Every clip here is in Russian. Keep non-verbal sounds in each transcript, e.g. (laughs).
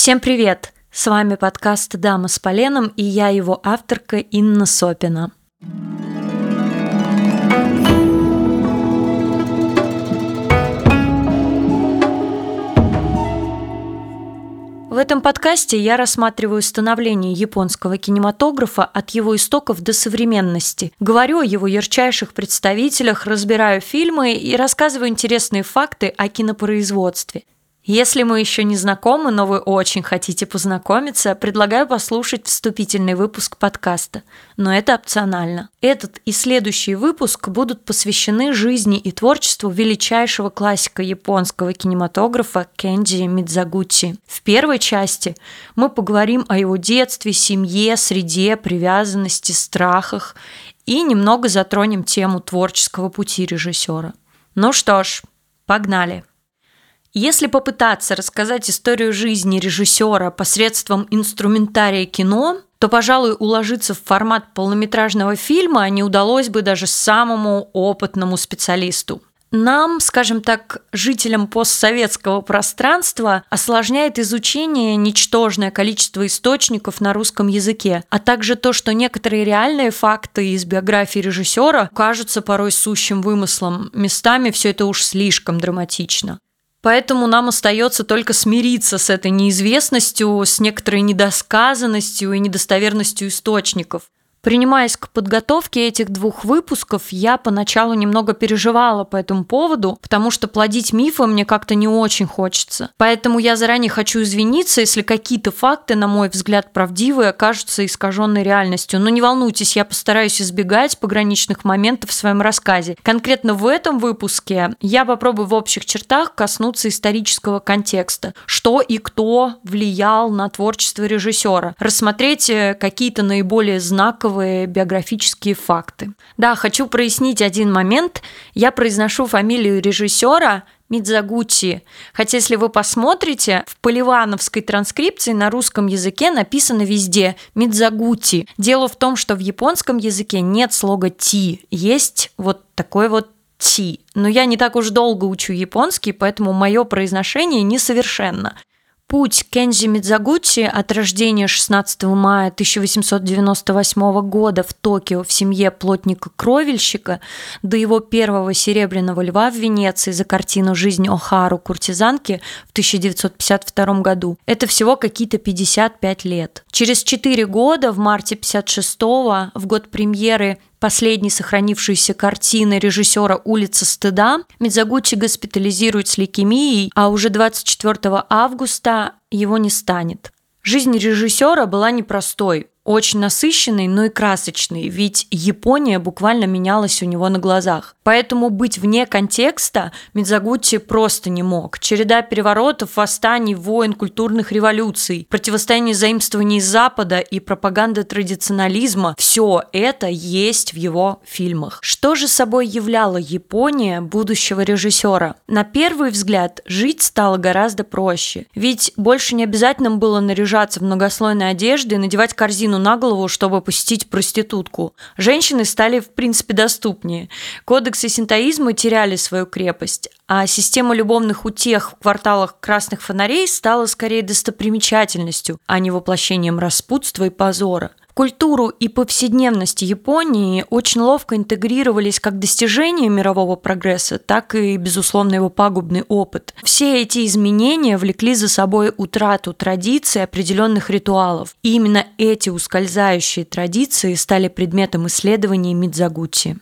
Всем привет! С вами подкаст «Дама с поленом» и я его авторка Инна Сопина. В этом подкасте я рассматриваю становление японского кинематографа от его истоков до современности. Говорю о его ярчайших представителях, разбираю фильмы и рассказываю интересные факты о кинопроизводстве. Если мы еще не знакомы, но вы очень хотите познакомиться, предлагаю послушать вступительный выпуск подкаста. Но это опционально. Этот и следующий выпуск будут посвящены жизни и творчеству величайшего классика японского кинематографа Кенджи Мидзагути. В первой части мы поговорим о его детстве, семье, среде, привязанности, страхах и немного затронем тему творческого пути режиссера. Ну что ж, погнали! Если попытаться рассказать историю жизни режиссера посредством инструментария кино, то, пожалуй, уложиться в формат полнометражного фильма не удалось бы даже самому опытному специалисту. Нам, скажем так, жителям постсоветского пространства осложняет изучение ничтожное количество источников на русском языке, а также то, что некоторые реальные факты из биографии режиссера кажутся порой сущим вымыслом. Местами все это уж слишком драматично. Поэтому нам остается только смириться с этой неизвестностью, с некоторой недосказанностью и недостоверностью источников. Принимаясь к подготовке этих двух выпусков, я поначалу немного переживала по этому поводу, потому что плодить мифы мне как-то не очень хочется. Поэтому я заранее хочу извиниться, если какие-то факты, на мой взгляд, правдивые, окажутся искаженной реальностью. Но не волнуйтесь, я постараюсь избегать пограничных моментов в своем рассказе. Конкретно в этом выпуске я попробую в общих чертах коснуться исторического контекста. Что и кто влиял на творчество режиссера. Рассмотреть э, какие-то наиболее знаковые знаковые биографические факты. Да, хочу прояснить один момент. Я произношу фамилию режиссера Мидзагути. Хотя, если вы посмотрите, в поливановской транскрипции на русском языке написано везде Мидзагути. Дело в том, что в японском языке нет слога «ти», есть вот такой вот «ти». Но я не так уж долго учу японский, поэтому мое произношение несовершенно. Путь Кензи Мидзагути от рождения 16 мая 1898 года в Токио в семье плотника-кровельщика до его первого серебряного льва в Венеции за картину «Жизнь Охару куртизанки» в 1952 году – это всего какие-то 55 лет. Через 4 года, в марте 56 в год премьеры последней сохранившейся картины режиссера «Улица стыда» Мидзагучи госпитализируют с лейкемией, а уже 24 августа его не станет. Жизнь режиссера была непростой очень насыщенный, но и красочный, ведь Япония буквально менялась у него на глазах. Поэтому быть вне контекста Мидзагути просто не мог. Череда переворотов, восстаний, войн, культурных революций, противостояние заимствований Запада и пропаганда традиционализма – все это есть в его фильмах. Что же собой являла Япония будущего режиссера? На первый взгляд, жить стало гораздо проще. Ведь больше не обязательно было наряжаться в многослойной одежды и надевать корзину на голову, чтобы посетить проститутку. Женщины стали, в принципе, доступнее. Кодексы синтоизма теряли свою крепость, а система любовных утех в кварталах красных фонарей стала скорее достопримечательностью, а не воплощением распутства и позора культуру и повседневность Японии очень ловко интегрировались как достижения мирового прогресса, так и, безусловно, его пагубный опыт. Все эти изменения влекли за собой утрату традиций определенных ритуалов. И именно эти ускользающие традиции стали предметом исследований Мидзагути.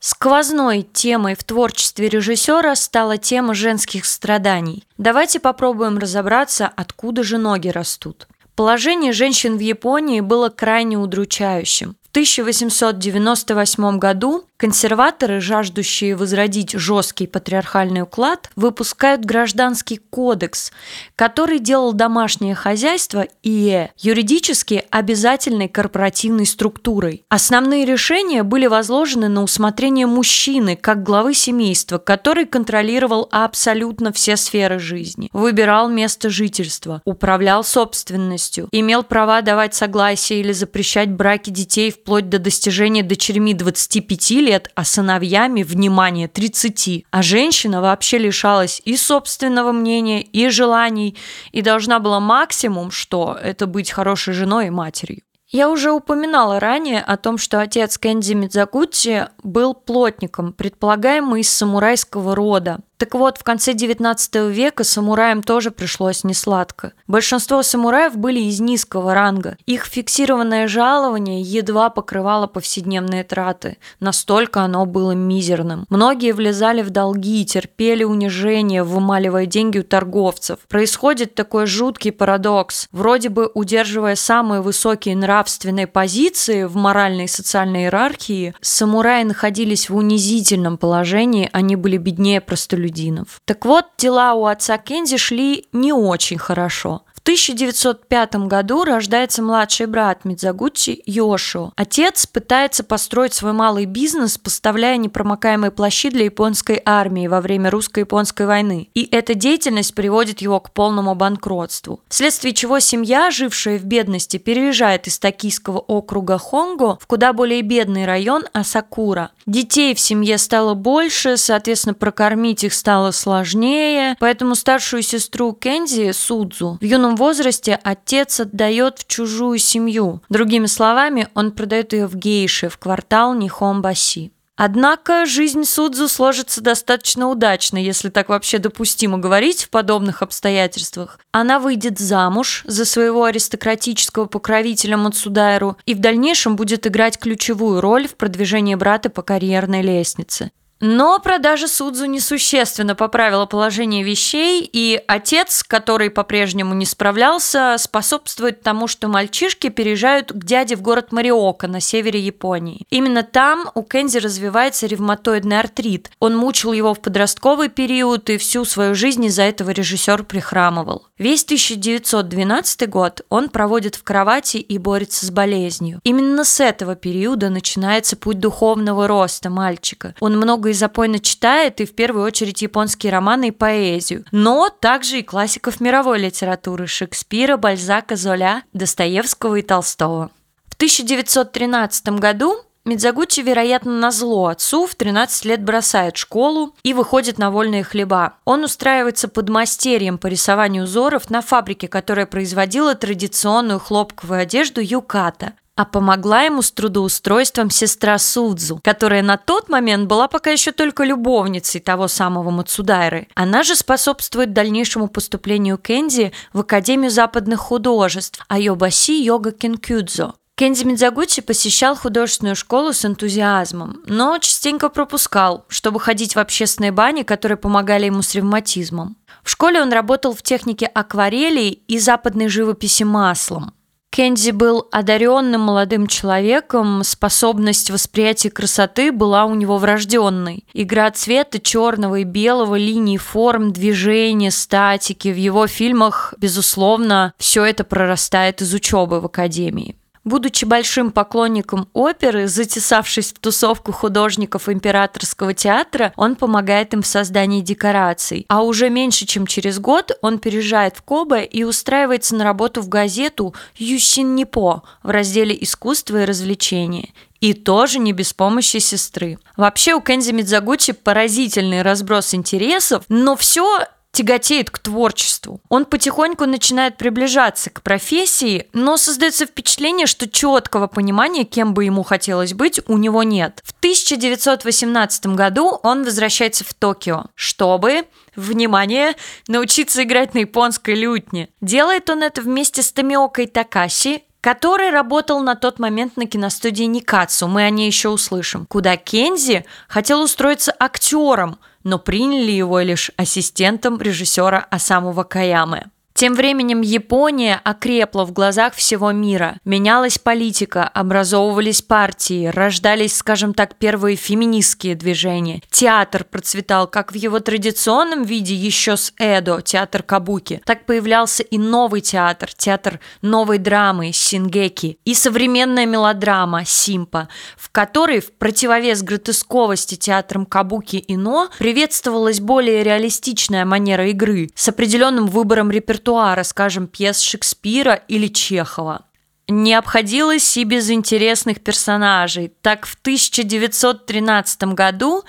Сквозной темой в творчестве режиссера стала тема женских страданий. Давайте попробуем разобраться, откуда же ноги растут. Положение женщин в Японии было крайне удручающим. В 1898 году Консерваторы, жаждущие возродить жесткий патриархальный уклад, выпускают гражданский кодекс, который делал домашнее хозяйство ИЭ юридически обязательной корпоративной структурой. Основные решения были возложены на усмотрение мужчины как главы семейства, который контролировал абсолютно все сферы жизни, выбирал место жительства, управлял собственностью, имел права давать согласие или запрещать браки детей вплоть до достижения дочерьми 25 лет лет, а сыновьями, внимание, 30. А женщина вообще лишалась и собственного мнения, и желаний, и должна была максимум, что это быть хорошей женой и матерью. Я уже упоминала ранее о том, что отец Кэнди Мидзагути был плотником, предполагаемый из самурайского рода. Так вот, в конце 19 века самураям тоже пришлось несладко. Большинство самураев были из низкого ранга. Их фиксированное жалование едва покрывало повседневные траты. Настолько оно было мизерным. Многие влезали в долги, терпели унижение, вымаливая деньги у торговцев. Происходит такой жуткий парадокс. Вроде бы удерживая самые высокие нравственные позиции в моральной и социальной иерархии, самураи находились в унизительном положении, они были беднее простолюдинов простолюдинов. Так вот, дела у отца Кензи шли не очень хорошо. 1905 году рождается младший брат Мидзагучи Йошио. Отец пытается построить свой малый бизнес, поставляя непромокаемые плащи для японской армии во время русско-японской войны. И эта деятельность приводит его к полному банкротству. Вследствие чего семья, жившая в бедности, переезжает из токийского округа Хонго в куда более бедный район Асакура. Детей в семье стало больше, соответственно, прокормить их стало сложнее, поэтому старшую сестру Кензи, Судзу, в юном возрасте отец отдает в чужую семью. Другими словами, он продает ее в гейши в квартал Нихомбаси. Однако жизнь Судзу сложится достаточно удачно, если так вообще допустимо говорить в подобных обстоятельствах. Она выйдет замуж за своего аристократического покровителя Мацудайру и в дальнейшем будет играть ключевую роль в продвижении брата по карьерной лестнице. Но продажа Судзу несущественно поправила положение вещей, и отец, который по-прежнему не справлялся, способствует тому, что мальчишки переезжают к дяде в город Мариока на севере Японии. Именно там у Кензи развивается ревматоидный артрит. Он мучил его в подростковый период, и всю свою жизнь из-за этого режиссер прихрамывал. Весь 1912 год он проводит в кровати и борется с болезнью. Именно с этого периода начинается путь духовного роста мальчика. Он много много и запойно читает, и в первую очередь японские романы и поэзию, но также и классиков мировой литературы Шекспира, Бальзака, Золя, Достоевского и Толстого. В 1913 году Мидзагучи, вероятно, на зло отцу в 13 лет бросает школу и выходит на вольные хлеба. Он устраивается под мастерьем по рисованию узоров на фабрике, которая производила традиционную хлопковую одежду юката а помогла ему с трудоустройством сестра Судзу, которая на тот момент была пока еще только любовницей того самого Мацудайры. Она же способствует дальнейшему поступлению Кенди в Академию западных художеств Айобаси Йога Кенкюдзо. Кенди Мидзагучи посещал художественную школу с энтузиазмом, но частенько пропускал, чтобы ходить в общественные бани, которые помогали ему с ревматизмом. В школе он работал в технике акварели и западной живописи маслом. Кензи был одаренным молодым человеком, способность восприятия красоты была у него врожденной. Игра цвета черного и белого, линий форм, движения, статики. В его фильмах, безусловно, все это прорастает из учебы в академии. Будучи большим поклонником оперы, затесавшись в тусовку художников императорского театра, он помогает им в создании декораций. А уже меньше чем через год он переезжает в Кобе и устраивается на работу в газету «Юсин Нипо» в разделе «Искусство и развлечения». И тоже не без помощи сестры. Вообще у Кензи Мидзагучи поразительный разброс интересов, но все тяготеет к творчеству. Он потихоньку начинает приближаться к профессии, но создается впечатление, что четкого понимания, кем бы ему хотелось быть, у него нет. В 1918 году он возвращается в Токио, чтобы внимание, научиться играть на японской лютне. Делает он это вместе с Томиокой Такаси, который работал на тот момент на киностудии Никацу, мы о ней еще услышим, куда Кензи хотел устроиться актером, но приняли его лишь ассистентом режиссера Асаму Вакаямы. Тем временем Япония окрепла в глазах всего мира. Менялась политика, образовывались партии, рождались, скажем так, первые феминистские движения. Театр процветал как в его традиционном виде еще с Эдо, театр Кабуки, так появлялся и новый театр, театр новой драмы Сингеки и современная мелодрама Симпа, в которой в противовес гротесковости театром Кабуки и Но приветствовалась более реалистичная манера игры с определенным выбором репертуара репертуара, скажем, пьес Шекспира или Чехова. Не обходилось и без интересных персонажей. Так в 1913 году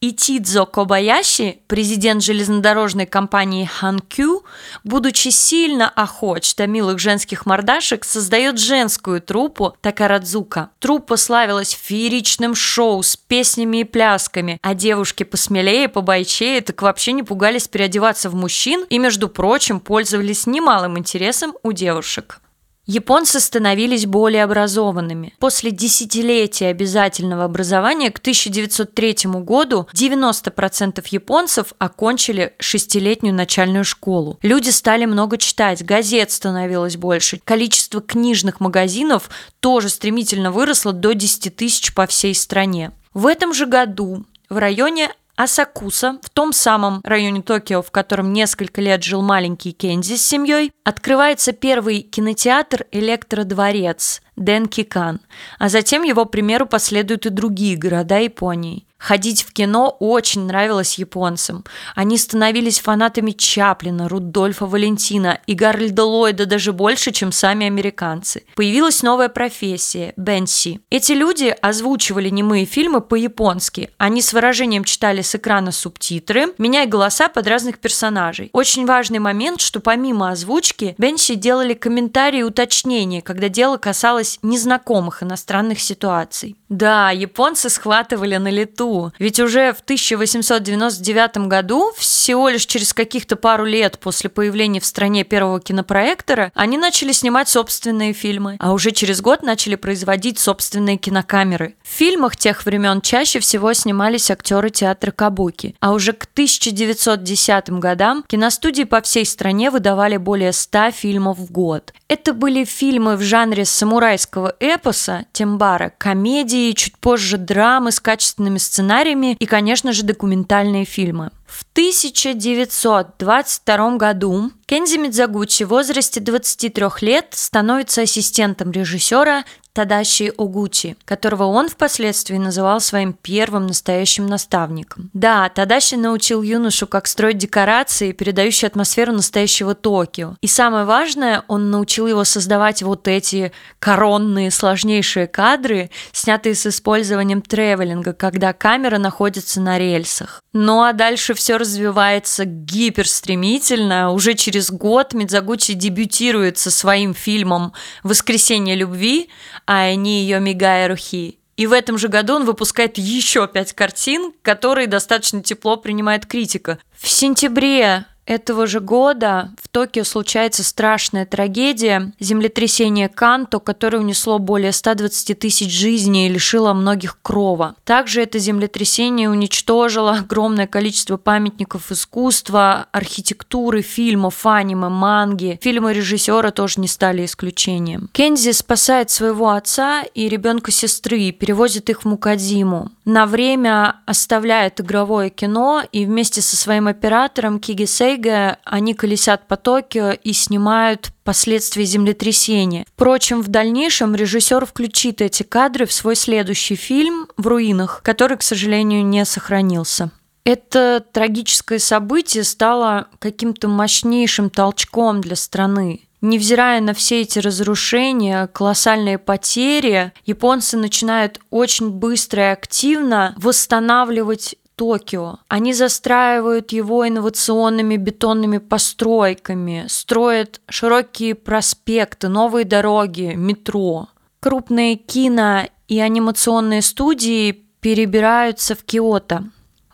Итидзо Кобаяши, президент железнодорожной компании Ханкю, будучи сильно охоч до милых женских мордашек, создает женскую труппу Такарадзука. Труппа славилась фееричным шоу с песнями и плясками, а девушки посмелее, побойчее так вообще не пугались переодеваться в мужчин и, между прочим, пользовались немалым интересом у девушек. Японцы становились более образованными. После десятилетия обязательного образования к 1903 году 90% японцев окончили шестилетнюю начальную школу. Люди стали много читать, газет становилось больше, количество книжных магазинов тоже стремительно выросло до 10 тысяч по всей стране. В этом же году в районе Асакуса, в том самом районе Токио, в котором несколько лет жил маленький Кензи с семьей, открывается первый кинотеатр «Электродворец», Денкикан, а затем его примеру последуют и другие города Японии. Ходить в кино очень нравилось японцам. Они становились фанатами Чаплина, Рудольфа Валентина и Гарольда Ллойда даже больше, чем сами американцы. Появилась новая профессия – Бенси. Эти люди озвучивали немые фильмы по-японски. Они с выражением читали с экрана субтитры, меняя голоса под разных персонажей. Очень важный момент, что помимо озвучки, Бенси делали комментарии и уточнения, когда дело касалось касалось незнакомых иностранных ситуаций. Да, японцы схватывали на лету, ведь уже в 1899 году, всего лишь через каких-то пару лет после появления в стране первого кинопроектора, они начали снимать собственные фильмы, а уже через год начали производить собственные кинокамеры. В фильмах тех времен чаще всего снимались актеры театра Кабуки, а уже к 1910 годам киностудии по всей стране выдавали более 100 фильмов в год. Это были фильмы в жанре самурай самурайского эпоса Тембара, комедии, чуть позже драмы с качественными сценариями и, конечно же, документальные фильмы. В 1922 году Кензи Мидзагучи в возрасте 23 лет становится ассистентом режиссера Тадаши Огучи, которого он впоследствии называл своим первым настоящим наставником. Да, Тадаши научил юношу, как строить декорации, передающие атмосферу настоящего Токио. И самое важное, он научил его создавать вот эти коронные, сложнейшие кадры, снятые с использованием тревелинга, когда камера находится на рельсах. Ну а дальше все развивается гиперстремительно. Уже через год Мидзагучи дебютирует со своим фильмом «Воскресенье любви», а они ее Мигая Рухи. И в этом же году он выпускает еще пять картин, которые достаточно тепло принимает критика. В сентябре этого же года в Токио случается страшная трагедия – землетрясение Канто, которое унесло более 120 тысяч жизней и лишило многих крова. Также это землетрясение уничтожило огромное количество памятников искусства, архитектуры, фильмов, аниме, манги. Фильмы режиссера тоже не стали исключением. Кензи спасает своего отца и ребенка сестры и перевозит их в Мукадзиму. На время оставляет игровое кино и вместе со своим оператором Киги Тайга, они колесят по Токио и снимают последствия землетрясения. Впрочем, в дальнейшем режиссер включит эти кадры в свой следующий фильм «В руинах», который, к сожалению, не сохранился. Это трагическое событие стало каким-то мощнейшим толчком для страны. Невзирая на все эти разрушения, колоссальные потери, японцы начинают очень быстро и активно восстанавливать Токио. Они застраивают его инновационными бетонными постройками, строят широкие проспекты, новые дороги, метро. Крупные кино и анимационные студии перебираются в Киото.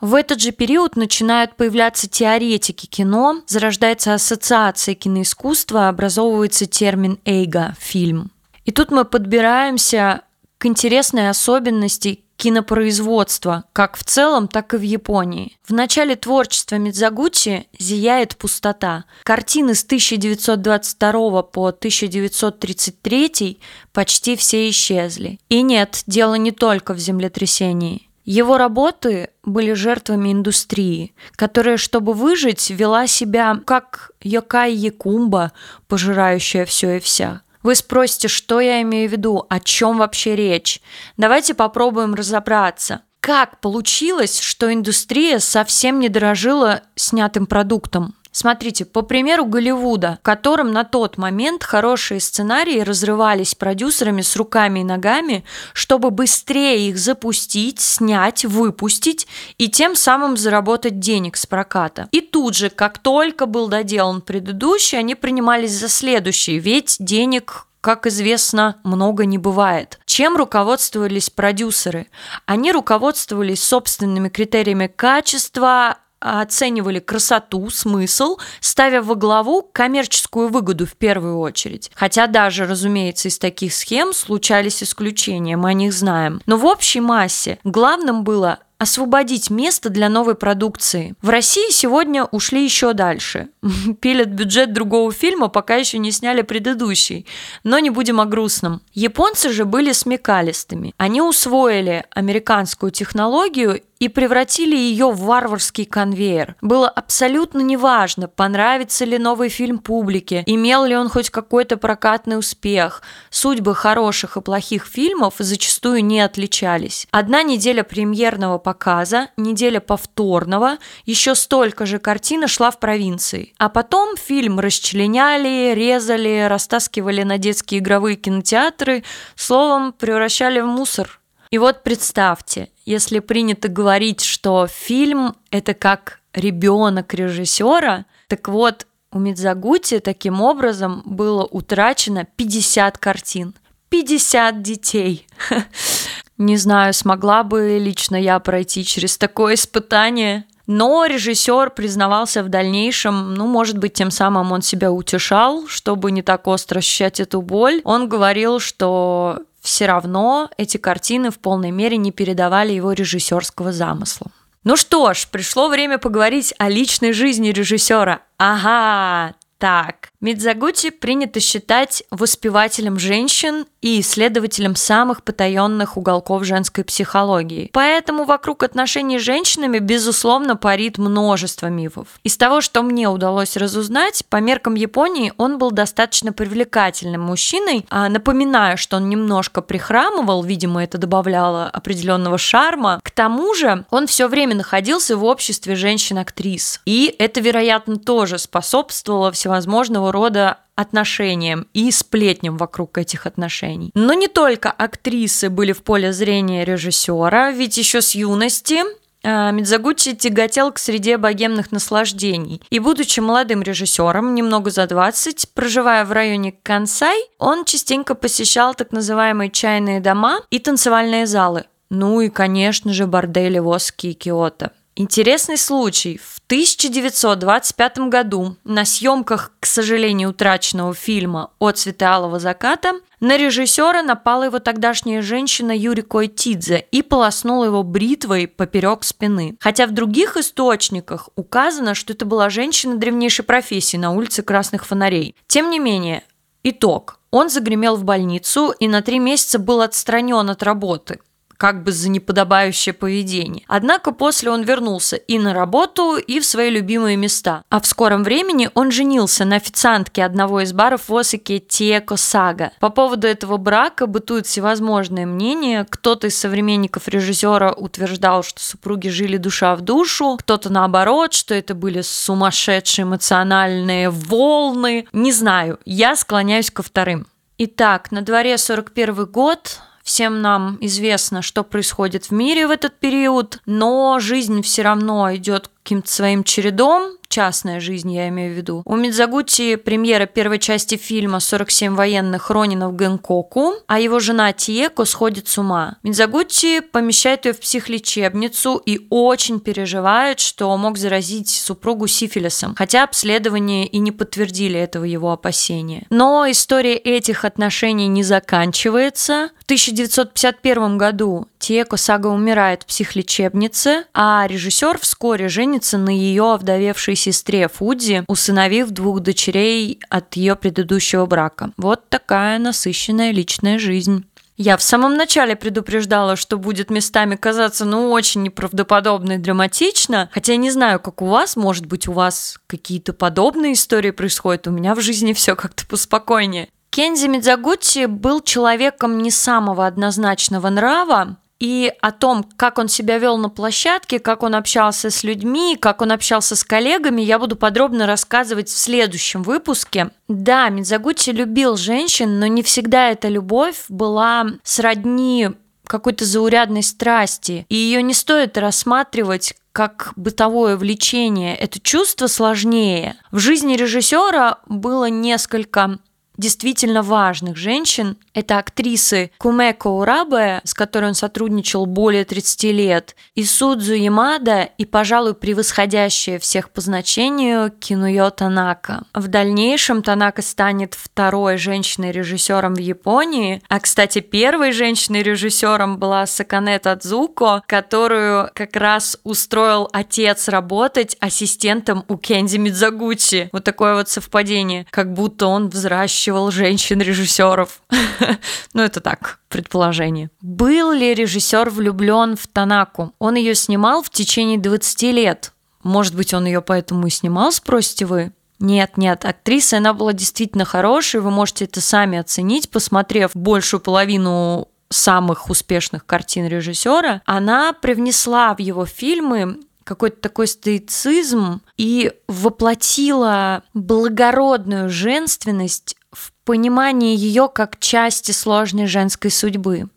В этот же период начинают появляться теоретики кино, зарождается ассоциация киноискусства, образовывается термин «эйга» – фильм. И тут мы подбираемся к интересной особенности кинопроизводства, как в целом, так и в Японии. В начале творчества Мидзагучи зияет пустота. Картины с 1922 по 1933 почти все исчезли. И нет, дело не только в землетрясении. Его работы были жертвами индустрии, которая, чтобы выжить, вела себя как Йокай Якумба, пожирающая все и вся. Вы спросите, что я имею в виду, о чем вообще речь? Давайте попробуем разобраться. Как получилось, что индустрия совсем не дорожила снятым продуктом? Смотрите, по примеру Голливуда, в котором на тот момент хорошие сценарии разрывались продюсерами с руками и ногами, чтобы быстрее их запустить, снять, выпустить и тем самым заработать денег с проката. И тут же, как только был доделан предыдущий, они принимались за следующий, ведь денег как известно, много не бывает. Чем руководствовались продюсеры? Они руководствовались собственными критериями качества, оценивали красоту, смысл, ставя во главу коммерческую выгоду в первую очередь. Хотя даже, разумеется, из таких схем случались исключения, мы о них знаем. Но в общей массе главным было освободить место для новой продукции. В России сегодня ушли еще дальше. (laughs) Пилят бюджет другого фильма, пока еще не сняли предыдущий. Но не будем о грустном. Японцы же были смекалистыми. Они усвоили американскую технологию и превратили ее в варварский конвейер. Было абсолютно неважно, понравится ли новый фильм публике, имел ли он хоть какой-то прокатный успех. Судьбы хороших и плохих фильмов зачастую не отличались. Одна неделя премьерного показа, неделя повторного, еще столько же картина шла в провинции. А потом фильм расчленяли, резали, растаскивали на детские игровые кинотеатры, словом, превращали в мусор. И вот представьте, если принято говорить, что фильм – это как ребенок режиссера, так вот, у Мидзагути таким образом было утрачено 50 картин. 50 детей. (laughs) Не знаю, смогла бы лично я пройти через такое испытание. Но режиссер признавался в дальнейшем, ну, может быть, тем самым он себя утешал, чтобы не так остро ощущать эту боль. Он говорил, что все равно эти картины в полной мере не передавали его режиссерского замысла. Ну что ж, пришло время поговорить о личной жизни режиссера. Ага, так, Мидзагути принято считать воспевателем женщин и исследователем самых потаенных уголков женской психологии. Поэтому вокруг отношений с женщинами, безусловно, парит множество мифов. Из того, что мне удалось разузнать, по меркам Японии он был достаточно привлекательным мужчиной. А напоминаю, что он немножко прихрамывал, видимо, это добавляло определенного шарма. К тому же он все время находился в обществе женщин-актрис. И это, вероятно, тоже способствовало всего всевозможного рода отношениям и сплетням вокруг этих отношений. Но не только актрисы были в поле зрения режиссера, ведь еще с юности а, Мидзагучи тяготел к среде богемных наслаждений. И будучи молодым режиссером, немного за 20, проживая в районе Кансай, он частенько посещал так называемые чайные дома и танцевальные залы. Ну и, конечно же, бордели Воски и Киото. Интересный случай. В 1925 году на съемках, к сожалению, утраченного фильма «От цвета алого заката» на режиссера напала его тогдашняя женщина Юрико Тидзе и полоснула его бритвой поперек спины. Хотя в других источниках указано, что это была женщина древнейшей профессии на улице Красных Фонарей. Тем не менее, итог. Он загремел в больницу и на три месяца был отстранен от работы – как бы за неподобающее поведение. Однако после он вернулся и на работу, и в свои любимые места. А в скором времени он женился на официантке одного из баров в Осаке Тиеко Сага. По поводу этого брака бытуют всевозможные мнения. Кто-то из современников режиссера утверждал, что супруги жили душа в душу, кто-то наоборот, что это были сумасшедшие эмоциональные волны. Не знаю, я склоняюсь ко вторым. Итак, на дворе 41 год, Всем нам известно, что происходит в мире в этот период, но жизнь все равно идет каким-то своим чередом, частная жизнь, я имею в виду. У Мидзагути премьера первой части фильма «47 военных Ронина в Гэнкоку», а его жена Тиеко сходит с ума. Мидзагути помещает ее в психлечебницу и очень переживает, что мог заразить супругу сифилисом, хотя обследования и не подтвердили этого его опасения. Но история этих отношений не заканчивается. В 1951 году Тиеко Сага умирает в психлечебнице, а режиссер вскоре женится на ее овдовевшей сестре Фудзи, усыновив двух дочерей от ее предыдущего брака. Вот такая насыщенная личная жизнь. Я в самом начале предупреждала, что будет местами казаться, ну, очень неправдоподобно и драматично. Хотя я не знаю, как у вас, может быть, у вас какие-то подобные истории происходят. У меня в жизни все как-то поспокойнее. Кензи Мидзагути был человеком не самого однозначного нрава, и о том, как он себя вел на площадке, как он общался с людьми, как он общался с коллегами, я буду подробно рассказывать в следующем выпуске. Да, Мидзагучи любил женщин, но не всегда эта любовь была сродни какой-то заурядной страсти, и ее не стоит рассматривать как бытовое влечение. Это чувство сложнее. В жизни режиссера было несколько действительно важных женщин. Это актрисы Кумеко Урабе, с которой он сотрудничал более 30 лет, и Судзу Ямада, и, пожалуй, превосходящая всех по значению Кинуё Танака. В дальнейшем Танака станет второй женщиной-режиссером в Японии, а, кстати, первой женщиной-режиссером была Сакане Тадзуко, которую как раз устроил отец работать ассистентом у Кенди Мидзагучи. Вот такое вот совпадение, как будто он взращивал выращивал женщин-режиссеров. (laughs) ну, это так, предположение. Был ли режиссер влюблен в Танаку? Он ее снимал в течение 20 лет. Может быть, он ее поэтому и снимал, спросите вы? Нет, нет, актриса, она была действительно хорошей, вы можете это сами оценить, посмотрев большую половину самых успешных картин режиссера, она привнесла в его фильмы какой-то такой стоицизм и воплотила благородную женственность в понимании ее как части сложной женской судьбы.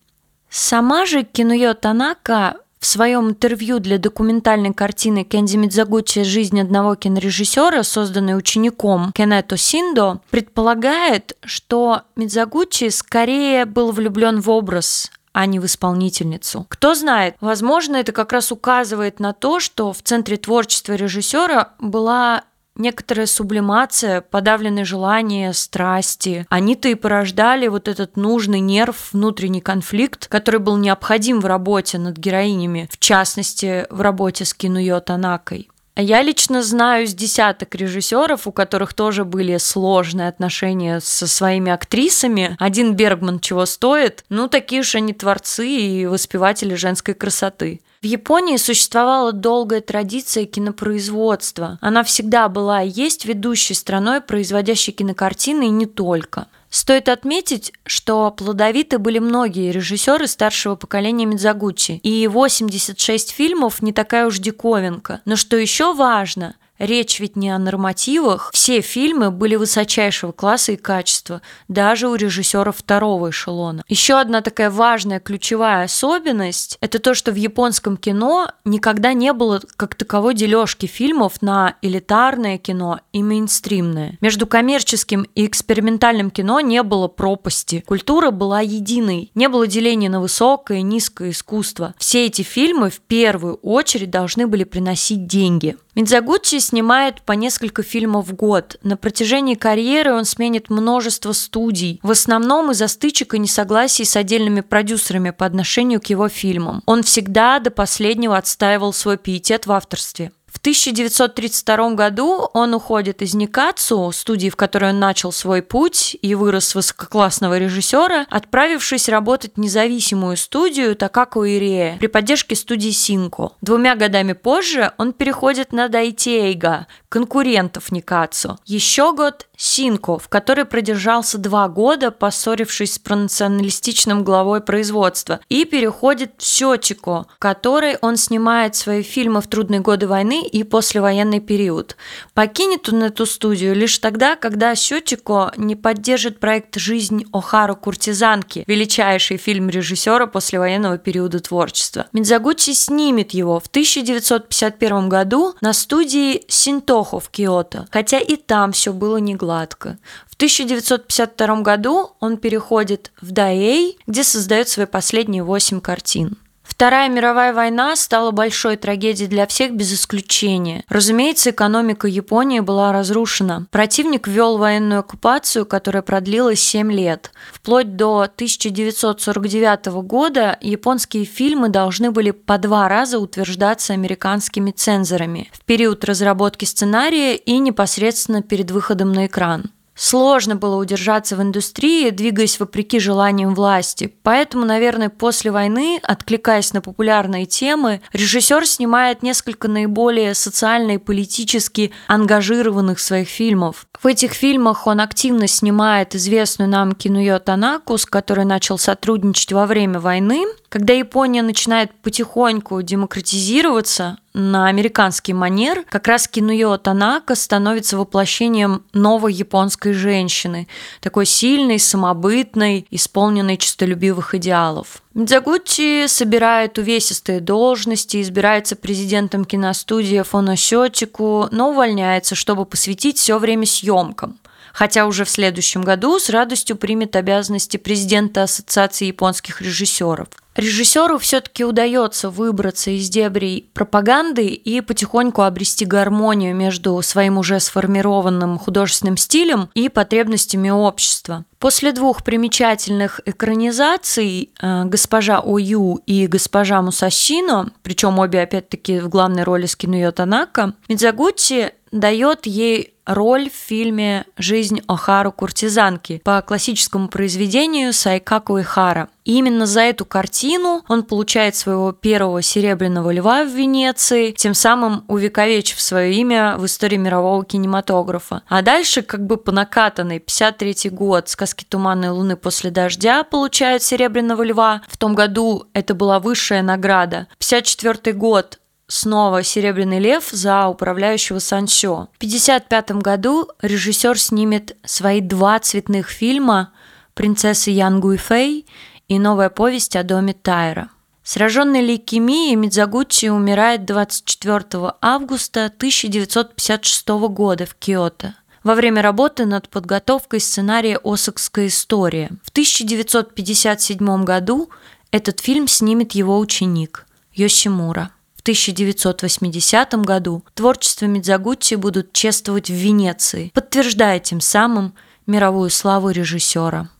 Сама же Кинуё Танака в своем интервью для документальной картины Кенди Мидзагучи «Жизнь одного кинорежиссера», созданной учеником Кенето Синдо, предполагает, что Мидзагучи скорее был влюблен в образ, а не в исполнительницу. Кто знает, возможно, это как раз указывает на то, что в центре творчества режиссера была некоторая сублимация, подавленные желания, страсти. Они-то и порождали вот этот нужный нерв, внутренний конфликт, который был необходим в работе над героинями, в частности, в работе с Кинуё Танакой. Я лично знаю с десяток режиссеров, у которых тоже были сложные отношения со своими актрисами. Один Бергман чего стоит? Ну, такие уж они творцы и воспеватели женской красоты. В Японии существовала долгая традиция кинопроизводства. Она всегда была и есть ведущей страной, производящей кинокартины и не только. Стоит отметить, что плодовиты были многие режиссеры старшего поколения Мидзагучи, и 86 фильмов не такая уж диковинка. Но что еще важно, Речь ведь не о нормативах. Все фильмы были высочайшего класса и качества, даже у режиссеров второго эшелона. Еще одна такая важная ключевая особенность – это то, что в японском кино никогда не было как таковой дележки фильмов на элитарное кино и мейнстримное. Между коммерческим и экспериментальным кино не было пропасти. Культура была единой. Не было деления на высокое и низкое искусство. Все эти фильмы в первую очередь должны были приносить деньги. Мидзагучи снимает по несколько фильмов в год. На протяжении карьеры он сменит множество студий, в основном из-за стычек и несогласий с отдельными продюсерами по отношению к его фильмам. Он всегда до последнего отстаивал свой пиетет в авторстве. В 1932 году он уходит из Никацу, студии, в которой он начал свой путь и вырос высококлассного режиссера, отправившись работать в независимую студию Такако Ирея при поддержке студии Синко. Двумя годами позже он переходит на Дайтейга, конкурентов Никацу. Еще год Синко, в которой продержался два года, поссорившись с пронационалистичным главой производства, и переходит в Сёчико, в которой он снимает свои фильмы в трудные годы войны и послевоенный период. Покинет он эту студию лишь тогда, когда Сёчико не поддержит проект «Жизнь Охару Куртизанки», величайший фильм режиссера послевоенного периода творчества. Мидзагучи снимет его в 1951 году на студии Синтохо в Киото, хотя и там все было не гладко. В 1952 году он переходит в Даэй, где создает свои последние восемь картин. Вторая мировая война стала большой трагедией для всех без исключения. Разумеется, экономика Японии была разрушена. Противник ввел военную оккупацию, которая продлилась 7 лет. Вплоть до 1949 года японские фильмы должны были по два раза утверждаться американскими цензорами в период разработки сценария и непосредственно перед выходом на экран. Сложно было удержаться в индустрии, двигаясь вопреки желаниям власти. Поэтому, наверное, после войны, откликаясь на популярные темы, режиссер снимает несколько наиболее социально и политически ангажированных своих фильмов. В этих фильмах он активно снимает известную нам Кинуё Танаку, с которой начал сотрудничать во время войны. Когда Япония начинает потихоньку демократизироваться, на американский манер, как раз Кинуё Танака становится воплощением новой японской женщины, такой сильной, самобытной, исполненной честолюбивых идеалов. Мидзагути собирает увесистые должности, избирается президентом киностудии Фоносетику, но увольняется, чтобы посвятить все время съемкам хотя уже в следующем году с радостью примет обязанности президента Ассоциации японских режиссеров. Режиссеру все-таки удается выбраться из дебрей пропаганды и потихоньку обрести гармонию между своим уже сформированным художественным стилем и потребностями общества. После двух примечательных экранизаций э, «Госпожа Ою» и «Госпожа Мусасино», причем обе опять-таки в главной роли с Кинуё Танака, Мидзагути дает ей роль в фильме «Жизнь Охару куртизанки» по классическому произведению Сайкаку Ихара. И именно за эту картину он получает своего первого серебряного льва в Венеции, тем самым увековечив свое имя в истории мирового кинематографа. А дальше, как бы по накатанной, 53 год, сказки «Туманной луны после дождя» получают серебряного льва. В том году это была высшая награда. 54 год снова «Серебряный лев» за управляющего Сансё. В 1955 году режиссер снимет свои два цветных фильма «Принцесса Янгу и Фэй» и «Новая повесть о доме Тайра». Сраженный лейкемией Мидзагучи умирает 24 августа 1956 года в Киото во время работы над подготовкой сценария «Осакская история». В 1957 году этот фильм снимет его ученик Йосимура. 1980 году творчество Мидзагутти будут чествовать в Венеции, подтверждая тем самым мировую славу режиссера.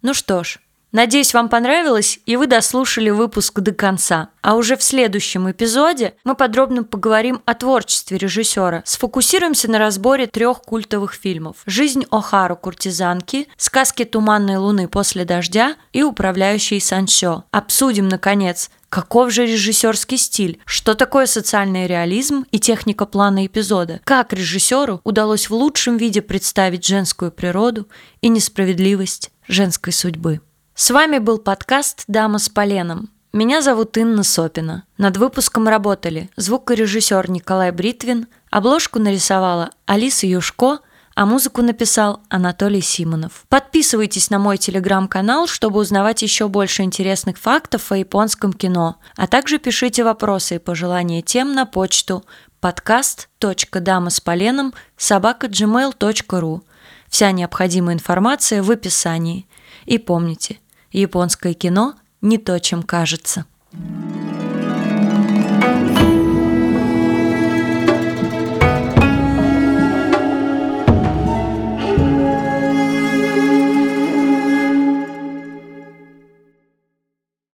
Ну что ж, Надеюсь, вам понравилось, и вы дослушали выпуск до конца. А уже в следующем эпизоде мы подробно поговорим о творчестве режиссера. Сфокусируемся на разборе трех культовых фильмов. «Жизнь Охару куртизанки», «Сказки туманной луны после дождя» и «Управляющий Санчо». Обсудим, наконец, Каков же режиссерский стиль? Что такое социальный реализм и техника плана эпизода? Как режиссеру удалось в лучшем виде представить женскую природу и несправедливость женской судьбы? С вами был подкаст «Дама с поленом». Меня зовут Инна Сопина. Над выпуском работали звукорежиссер Николай Бритвин, обложку нарисовала Алиса Юшко – а музыку написал Анатолий Симонов. Подписывайтесь на мой телеграм-канал, чтобы узнавать еще больше интересных фактов о японском кино, а также пишите вопросы и пожелания тем на почту подкаст.дама с поленом собака.gmail.ru. Вся необходимая информация в описании. И помните, японское кино не то, чем кажется. thank you